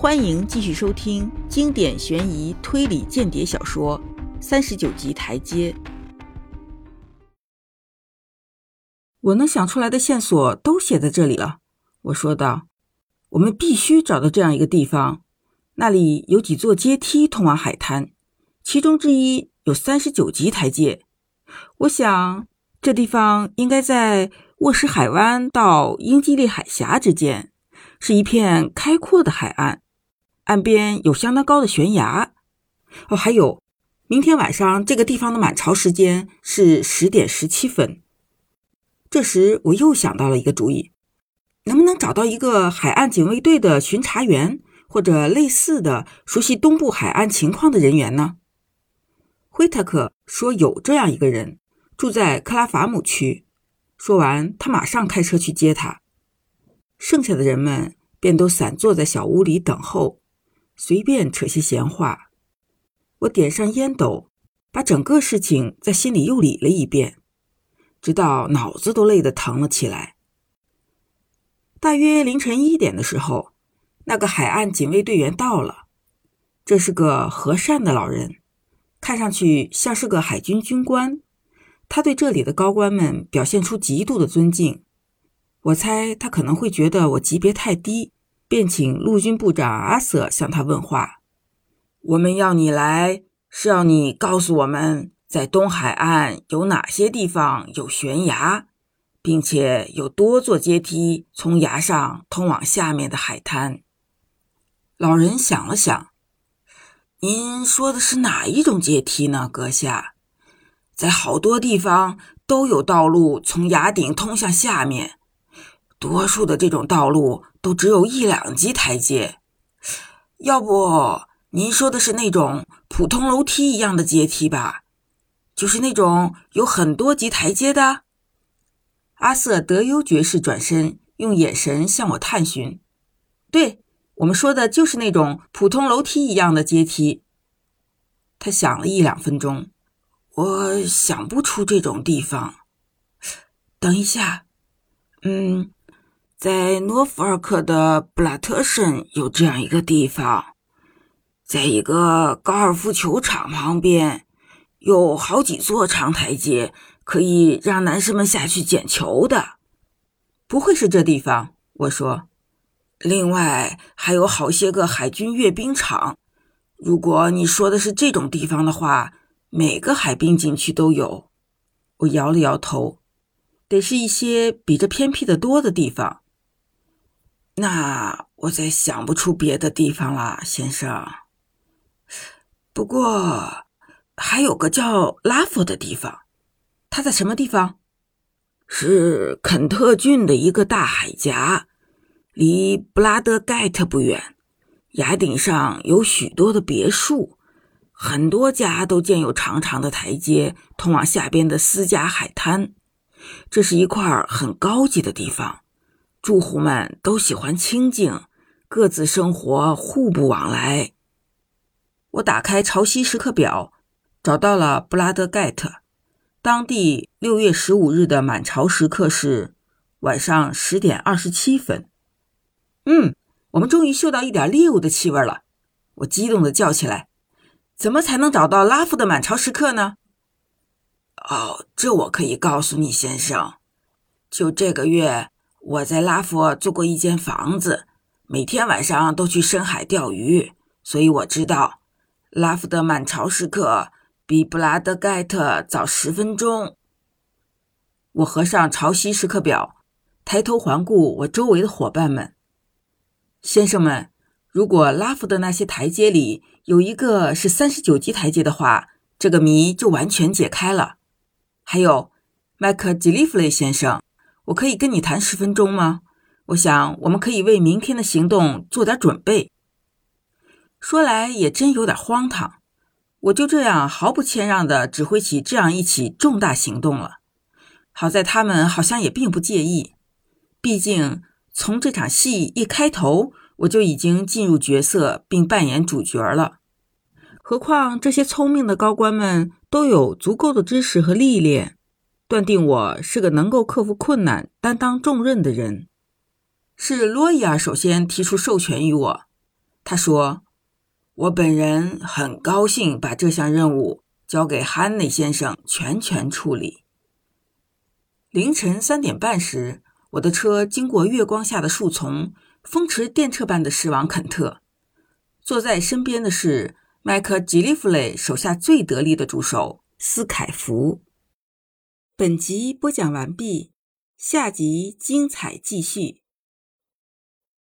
欢迎继续收听经典悬疑推理间谍小说《三十九级台阶》。我能想出来的线索都写在这里了，我说道。我们必须找到这样一个地方，那里有几座阶梯通往海滩，其中之一有三十九级台阶。我想，这地方应该在沃什海湾到英吉利海峡之间，是一片开阔的海岸，岸边有相当高的悬崖。哦，还有，明天晚上这个地方的满潮时间是十点十七分。这时，我又想到了一个主意。能不能找到一个海岸警卫队的巡查员，或者类似的熟悉东部海岸情况的人员呢？惠特克说有这样一个人，住在克拉法姆区。说完，他马上开车去接他。剩下的人们便都散坐在小屋里等候，随便扯些闲话。我点上烟斗，把整个事情在心里又理了一遍，直到脑子都累得疼了起来。大约凌晨一点的时候，那个海岸警卫队员到了。这是个和善的老人，看上去像是个海军军官。他对这里的高官们表现出极度的尊敬。我猜他可能会觉得我级别太低，便请陆军部长阿瑟向他问话。我们要你来，是要你告诉我们在东海岸有哪些地方有悬崖。并且有多座阶梯从崖上通往下面的海滩。老人想了想：“您说的是哪一种阶梯呢，阁下？在好多地方都有道路从崖顶通向下面，多数的这种道路都只有一两级台阶。要不，您说的是那种普通楼梯一样的阶梯吧？就是那种有很多级台阶的。”阿瑟德优爵士转身，用眼神向我探寻。对我们说的就是那种普通楼梯一样的阶梯。他想了一两分钟，我想不出这种地方。等一下，嗯，在诺福尔克的布拉特镇有这样一个地方，在一个高尔夫球场旁边，有好几座长台阶。可以让男士们下去捡球的，不会是这地方。我说，另外还有好些个海军阅兵场。如果你说的是这种地方的话，每个海滨景区都有。我摇了摇头，得是一些比这偏僻的多的地方。那我再想不出别的地方了，先生。不过还有个叫拉夫的地方。它在什么地方？是肯特郡的一个大海峡，离布拉德盖特不远。崖顶上有许多的别墅，很多家都建有长长的台阶通往下边的私家海滩。这是一块很高级的地方，住户们都喜欢清静，各自生活，互不往来。我打开潮汐时刻表，找到了布拉德盖特。当地六月十五日的满潮时刻是晚上十点二十七分。嗯，我们终于嗅到一点猎物的气味了！我激动地叫起来：“怎么才能找到拉夫的满潮时刻呢？”哦，这我可以告诉你，先生。就这个月，我在拉夫租过一间房子，每天晚上都去深海钓鱼，所以我知道拉夫的满潮时刻。比布拉德盖特早十分钟。我合上潮汐时刻表，抬头环顾我周围的伙伴们。先生们，如果拉夫的那些台阶里有一个是三十九级台阶的话，这个谜就完全解开了。还有，麦克吉利弗雷先生，我可以跟你谈十分钟吗？我想我们可以为明天的行动做点准备。说来也真有点荒唐。我就这样毫不谦让地指挥起这样一起重大行动了。好在他们好像也并不介意，毕竟从这场戏一开头，我就已经进入角色并扮演主角了。何况这些聪明的高官们都有足够的知识和历练，断定我是个能够克服困难、担当重任的人。是罗伊尔首先提出授权于我。他说：“我本人很高兴把这项任务交给汉内先生全权处理。”凌晨三点半时，我的车经过月光下的树丛，风驰电掣般的驶往肯特。坐在身边的是麦克吉利弗雷手下最得力的助手斯凯福。本集播讲完毕，下集精彩继续。